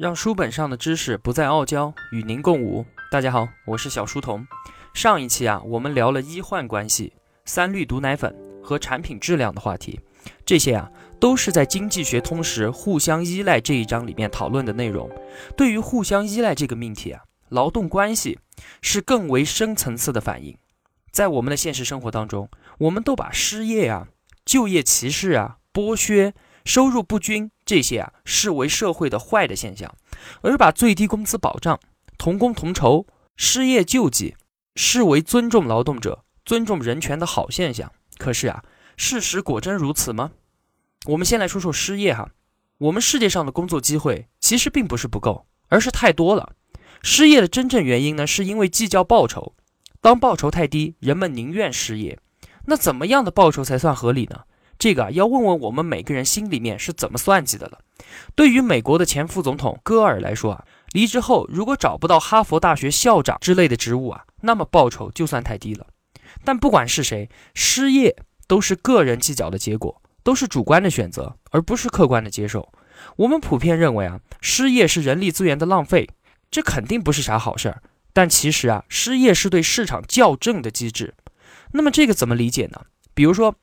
让书本上的知识不再傲娇，与您共舞。大家好，我是小书童。上一期啊，我们聊了医患关系、三氯毒奶粉和产品质量的话题，这些啊都是在《经济学通识》互相依赖这一章里面讨论的内容。对于互相依赖这个命题啊，劳动关系是更为深层次的反应。在我们的现实生活当中，我们都把失业啊、就业歧视啊、剥削。收入不均这些啊视为社会的坏的现象，而把最低工资保障、同工同酬、失业救济视为尊重劳动者、尊重人权的好现象。可是啊，事实果真如此吗？我们先来说说失业哈。我们世界上的工作机会其实并不是不够，而是太多了。失业的真正原因呢，是因为计较报酬。当报酬太低，人们宁愿失业。那怎么样的报酬才算合理呢？这个，要问问我们每个人心里面是怎么算计的了。对于美国的前副总统戈尔来说啊，离职后如果找不到哈佛大学校长之类的职务啊，那么报酬就算太低了。但不管是谁，失业都是个人计较的结果，都是主观的选择，而不是客观的接受。我们普遍认为啊，失业是人力资源的浪费，这肯定不是啥好事儿。但其实啊，失业是对市场校正的机制。那么这个怎么理解呢？比如说。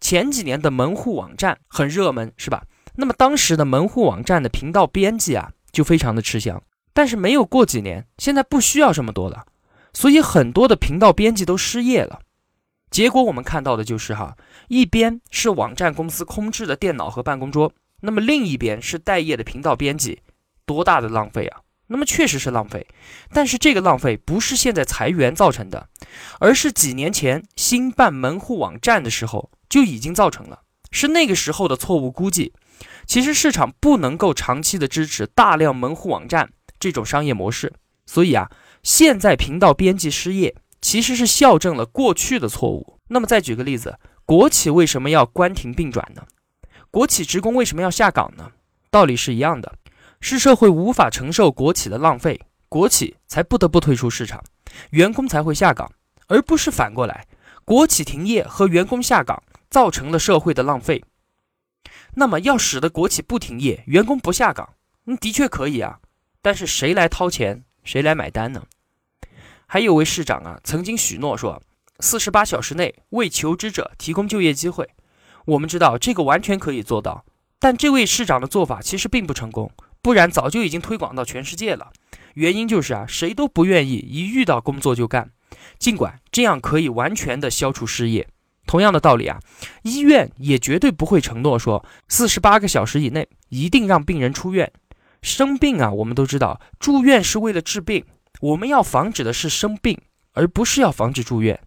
前几年的门户网站很热门，是吧？那么当时的门户网站的频道编辑啊，就非常的吃香。但是没有过几年，现在不需要这么多了，所以很多的频道编辑都失业了。结果我们看到的就是哈，一边是网站公司空置的电脑和办公桌，那么另一边是待业的频道编辑，多大的浪费啊！那么确实是浪费，但是这个浪费不是现在裁员造成的，而是几年前新办门户网站的时候。就已经造成了，是那个时候的错误估计。其实市场不能够长期的支持大量门户网站这种商业模式，所以啊，现在频道编辑失业，其实是校正了过去的错误。那么再举个例子，国企为什么要关停并转呢？国企职工为什么要下岗呢？道理是一样的，是社会无法承受国企的浪费，国企才不得不退出市场，员工才会下岗，而不是反过来，国企停业和员工下岗。造成了社会的浪费。那么，要使得国企不停业，员工不下岗，嗯，的确可以啊。但是谁来掏钱，谁来买单呢？还有位市长啊，曾经许诺说，四十八小时内为求职者提供就业机会。我们知道这个完全可以做到，但这位市长的做法其实并不成功，不然早就已经推广到全世界了。原因就是啊，谁都不愿意一遇到工作就干，尽管这样可以完全的消除失业。同样的道理啊，医院也绝对不会承诺说四十八个小时以内一定让病人出院。生病啊，我们都知道住院是为了治病，我们要防止的是生病，而不是要防止住院。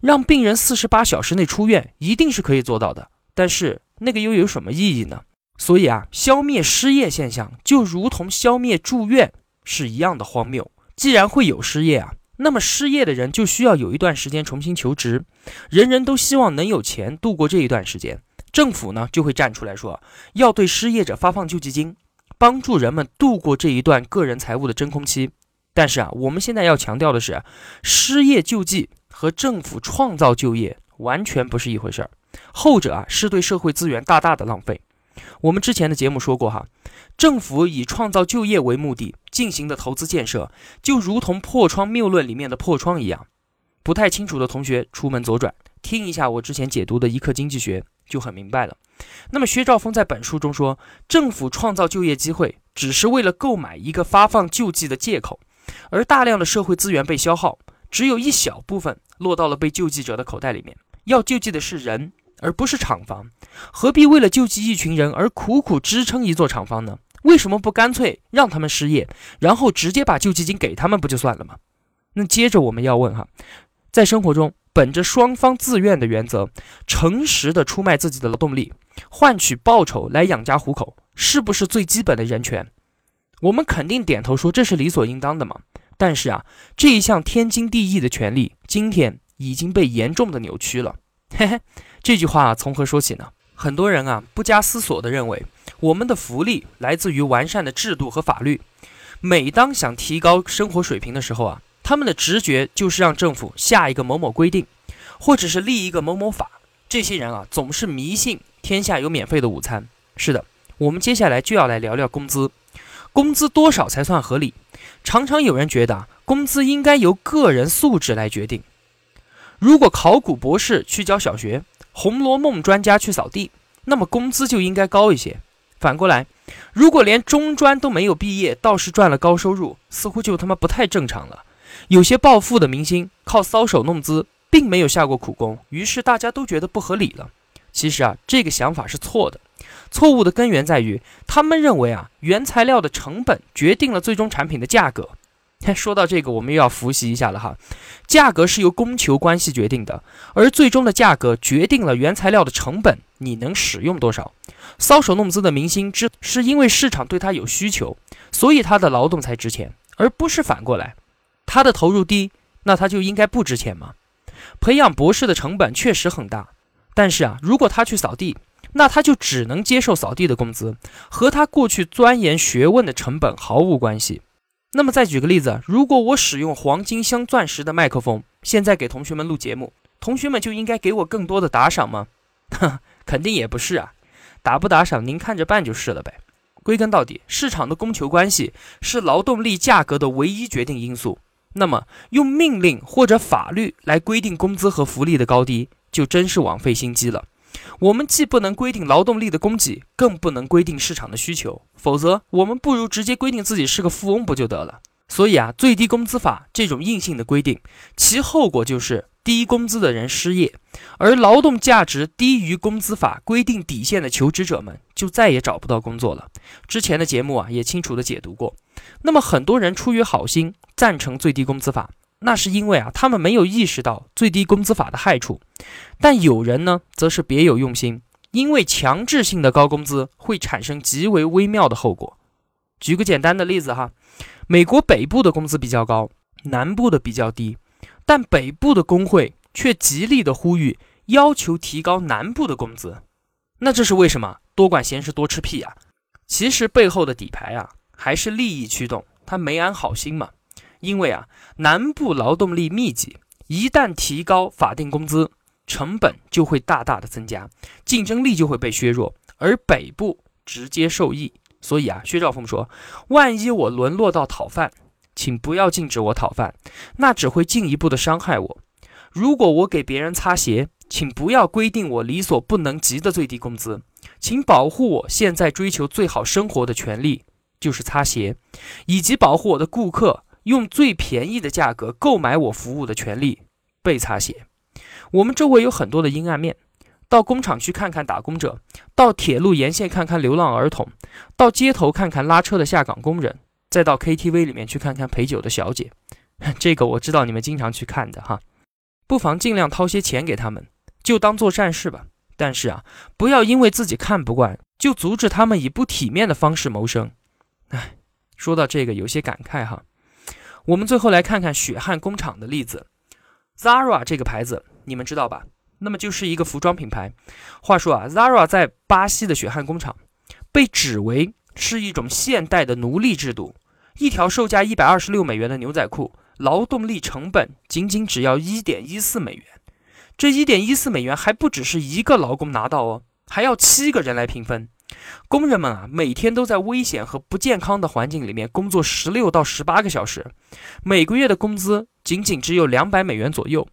让病人四十八小时内出院一定是可以做到的，但是那个又有什么意义呢？所以啊，消灭失业现象就如同消灭住院是一样的荒谬。既然会有失业啊。那么失业的人就需要有一段时间重新求职，人人都希望能有钱度过这一段时间，政府呢就会站出来说，要对失业者发放救济金，帮助人们度过这一段个人财务的真空期。但是啊，我们现在要强调的是，失业救济和政府创造就业完全不是一回事儿，后者啊是对社会资源大大的浪费。我们之前的节目说过哈，政府以创造就业为目的进行的投资建设，就如同破窗谬论里面的破窗一样。不太清楚的同学出门左转，听一下我之前解读的一课经济学就很明白了。那么薛兆丰在本书中说，政府创造就业机会只是为了购买一个发放救济的借口，而大量的社会资源被消耗，只有一小部分落到了被救济者的口袋里面。要救济的是人。而不是厂房，何必为了救济一群人而苦苦支撑一座厂房呢？为什么不干脆让他们失业，然后直接把救济金给他们不就算了吗？那接着我们要问哈，在生活中，本着双方自愿的原则，诚实的出卖自己的劳动力，换取报酬来养家糊口，是不是最基本的人权？我们肯定点头说这是理所应当的嘛。但是啊，这一项天经地义的权利，今天已经被严重的扭曲了。嘿嘿。这句话从何说起呢？很多人啊不加思索地认为，我们的福利来自于完善的制度和法律。每当想提高生活水平的时候啊，他们的直觉就是让政府下一个某某规定，或者是立一个某某法。这些人啊总是迷信天下有免费的午餐。是的，我们接下来就要来聊聊工资。工资多少才算合理？常常有人觉得啊，工资应该由个人素质来决定。如果考古博士去教小学，《红楼梦》专家去扫地，那么工资就应该高一些。反过来，如果连中专都没有毕业，倒是赚了高收入，似乎就他妈不太正常了。有些暴富的明星靠搔首弄姿，并没有下过苦功，于是大家都觉得不合理了。其实啊，这个想法是错的。错误的根源在于，他们认为啊，原材料的成本决定了最终产品的价格。说到这个，我们又要复习一下了哈。价格是由供求关系决定的，而最终的价格决定了原材料的成本，你能使用多少？搔首弄姿的明星之是因为市场对他有需求，所以他的劳动才值钱，而不是反过来。他的投入低，那他就应该不值钱吗？培养博士的成本确实很大，但是啊，如果他去扫地，那他就只能接受扫地的工资，和他过去钻研学问的成本毫无关系。那么再举个例子，如果我使用黄金镶钻石的麦克风，现在给同学们录节目，同学们就应该给我更多的打赏吗？肯定也不是啊，打不打赏您看着办就是了呗。归根到底，市场的供求关系是劳动力价格的唯一决定因素。那么，用命令或者法律来规定工资和福利的高低，就真是枉费心机了。我们既不能规定劳动力的供给，更不能规定市场的需求，否则我们不如直接规定自己是个富翁不就得了？所以啊，最低工资法这种硬性的规定，其后果就是低工资的人失业，而劳动价值低于工资法规定底线的求职者们就再也找不到工作了。之前的节目啊也清楚的解读过。那么很多人出于好心赞成最低工资法。那是因为啊，他们没有意识到最低工资法的害处，但有人呢，则是别有用心，因为强制性的高工资会产生极为微妙的后果。举个简单的例子哈，美国北部的工资比较高，南部的比较低，但北部的工会却极力的呼吁，要求提高南部的工资。那这是为什么？多管闲事多吃屁啊！其实背后的底牌啊，还是利益驱动，他没安好心嘛。因为啊，南部劳动力密集，一旦提高法定工资，成本就会大大的增加，竞争力就会被削弱，而北部直接受益。所以啊，薛兆丰说，万一我沦落到讨饭，请不要禁止我讨饭，那只会进一步的伤害我。如果我给别人擦鞋，请不要规定我理所不能及的最低工资，请保护我现在追求最好生活的权利，就是擦鞋，以及保护我的顾客。用最便宜的价格购买我服务的权利被擦鞋。我们周围有很多的阴暗面，到工厂去看看打工者，到铁路沿线看看流浪儿童，到街头看看拉车的下岗工人，再到 KTV 里面去看看陪酒的小姐。这个我知道你们经常去看的哈，不妨尽量掏些钱给他们，就当做善事吧。但是啊，不要因为自己看不惯，就阻止他们以不体面的方式谋生。唉，说到这个有些感慨哈。我们最后来看看血汗工厂的例子，Zara 这个牌子你们知道吧？那么就是一个服装品牌。话说啊，Zara 在巴西的血汗工厂被指为是一种现代的奴隶制度。一条售价一百二十六美元的牛仔裤，劳动力成本仅仅只要一点一四美元。这一点一四美元还不只是一个劳工拿到哦，还要七个人来平分。工人们啊，每天都在危险和不健康的环境里面工作十六到十八个小时，每个月的工资仅仅只有两百美元左右。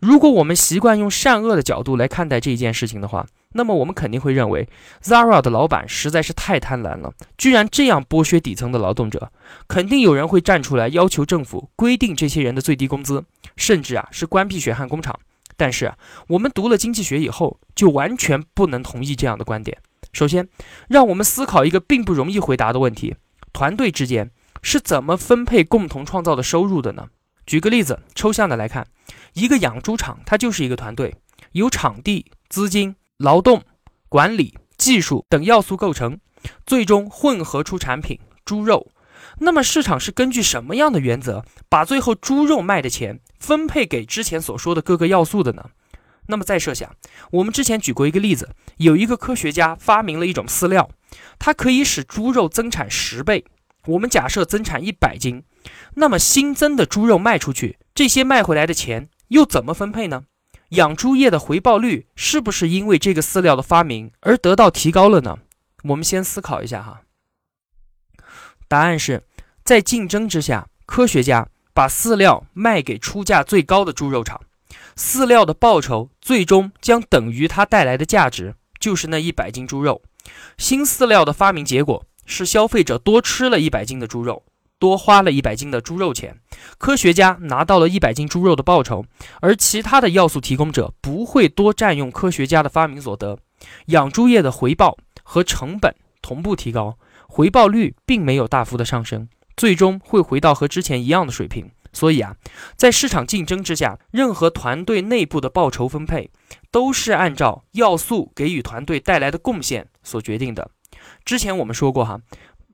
如果我们习惯用善恶的角度来看待这一件事情的话，那么我们肯定会认为 Zara 的老板实在是太贪婪了，居然这样剥削底层的劳动者。肯定有人会站出来要求政府规定这些人的最低工资，甚至啊是关闭血汗工厂。但是，我们读了经济学以后，就完全不能同意这样的观点。首先，让我们思考一个并不容易回答的问题：团队之间是怎么分配共同创造的收入的呢？举个例子，抽象的来看，一个养猪场它就是一个团队，由场地、资金、劳动、管理、技术等要素构成，最终混合出产品猪肉。那么市场是根据什么样的原则，把最后猪肉卖的钱分配给之前所说的各个要素的呢？那么再设想，我们之前举过一个例子，有一个科学家发明了一种饲料，它可以使猪肉增产十倍。我们假设增产一百斤，那么新增的猪肉卖出去，这些卖回来的钱又怎么分配呢？养猪业的回报率是不是因为这个饲料的发明而得到提高了呢？我们先思考一下哈。答案是在竞争之下，科学家把饲料卖给出价最高的猪肉厂，饲料的报酬最终将等于它带来的价值，就是那一百斤猪肉。新饲料的发明结果是消费者多吃了一百斤的猪肉。多花了一百斤的猪肉钱，科学家拿到了一百斤猪肉的报酬，而其他的要素提供者不会多占用科学家的发明所得，养猪业的回报和成本同步提高，回报率并没有大幅的上升，最终会回到和之前一样的水平。所以啊，在市场竞争之下，任何团队内部的报酬分配都是按照要素给予团队带来的贡献所决定的。之前我们说过哈，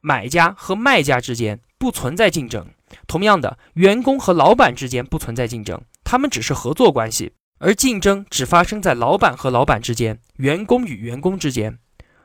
买家和卖家之间。不存在竞争。同样的，员工和老板之间不存在竞争，他们只是合作关系。而竞争只发生在老板和老板之间，员工与员工之间。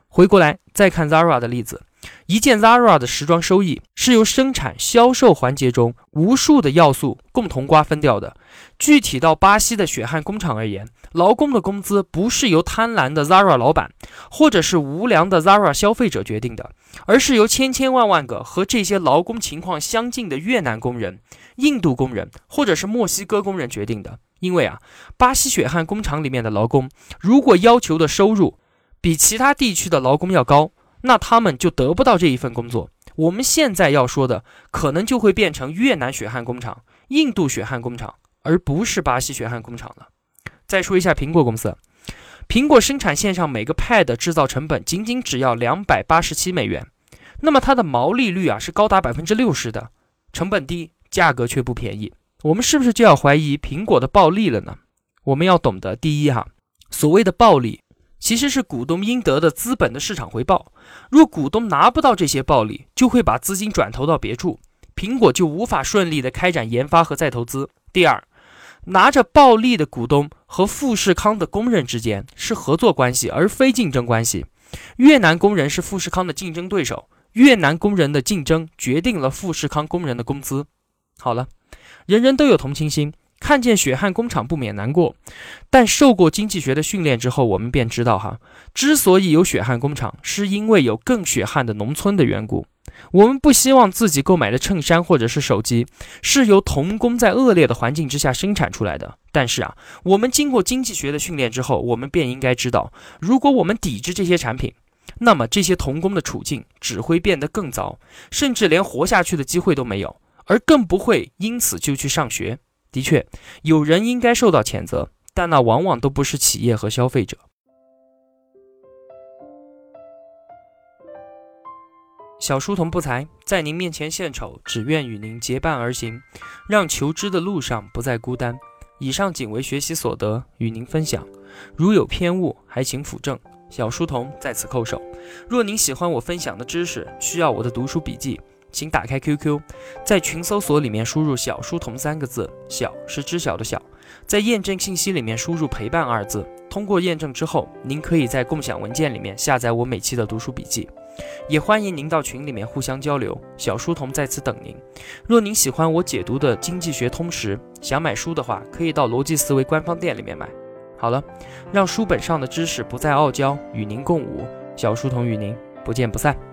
回过来再看 Zara 的例子。一件 Zara 的时装收益是由生产、销售环节中无数的要素共同瓜分掉的。具体到巴西的血汗工厂而言，劳工的工资不是由贪婪的 Zara 老板或者是无良的 Zara 消费者决定的，而是由千千万万个和这些劳工情况相近的越南工人、印度工人或者是墨西哥工人决定的。因为啊，巴西血汗工厂里面的劳工如果要求的收入比其他地区的劳工要高。那他们就得不到这一份工作。我们现在要说的，可能就会变成越南血汗工厂、印度血汗工厂，而不是巴西血汗工厂了。再说一下苹果公司，苹果生产线上每个 Pad 制造成本仅仅只要两百八十七美元，那么它的毛利率啊是高达百分之六十的，成本低，价格却不便宜。我们是不是就要怀疑苹果的暴利了呢？我们要懂得，第一哈，所谓的暴利。其实是股东应得的资本的市场回报。若股东拿不到这些暴利，就会把资金转投到别处，苹果就无法顺利的开展研发和再投资。第二，拿着暴利的股东和富士康的工人之间是合作关系，而非竞争关系。越南工人是富士康的竞争对手，越南工人的竞争决定了富士康工人的工资。好了，人人都有同情心。看见血汗工厂不免难过，但受过经济学的训练之后，我们便知道哈，之所以有血汗工厂，是因为有更血汗的农村的缘故。我们不希望自己购买的衬衫或者是手机是由童工在恶劣的环境之下生产出来的。但是啊，我们经过经济学的训练之后，我们便应该知道，如果我们抵制这些产品，那么这些童工的处境只会变得更糟，甚至连活下去的机会都没有，而更不会因此就去上学。的确，有人应该受到谴责，但那往往都不是企业和消费者。小书童不才，在您面前献丑，只愿与您结伴而行，让求知的路上不再孤单。以上仅为学习所得，与您分享。如有偏误，还请斧正。小书童在此叩首。若您喜欢我分享的知识，需要我的读书笔记。请打开 QQ，在群搜索里面输入“小书童”三个字，小是知晓的小。在验证信息里面输入“陪伴”二字。通过验证之后，您可以在共享文件里面下载我每期的读书笔记。也欢迎您到群里面互相交流。小书童在此等您。若您喜欢我解读的经济学通识，想买书的话，可以到逻辑思维官方店里面买。好了，让书本上的知识不再傲娇，与您共舞。小书童与您不见不散。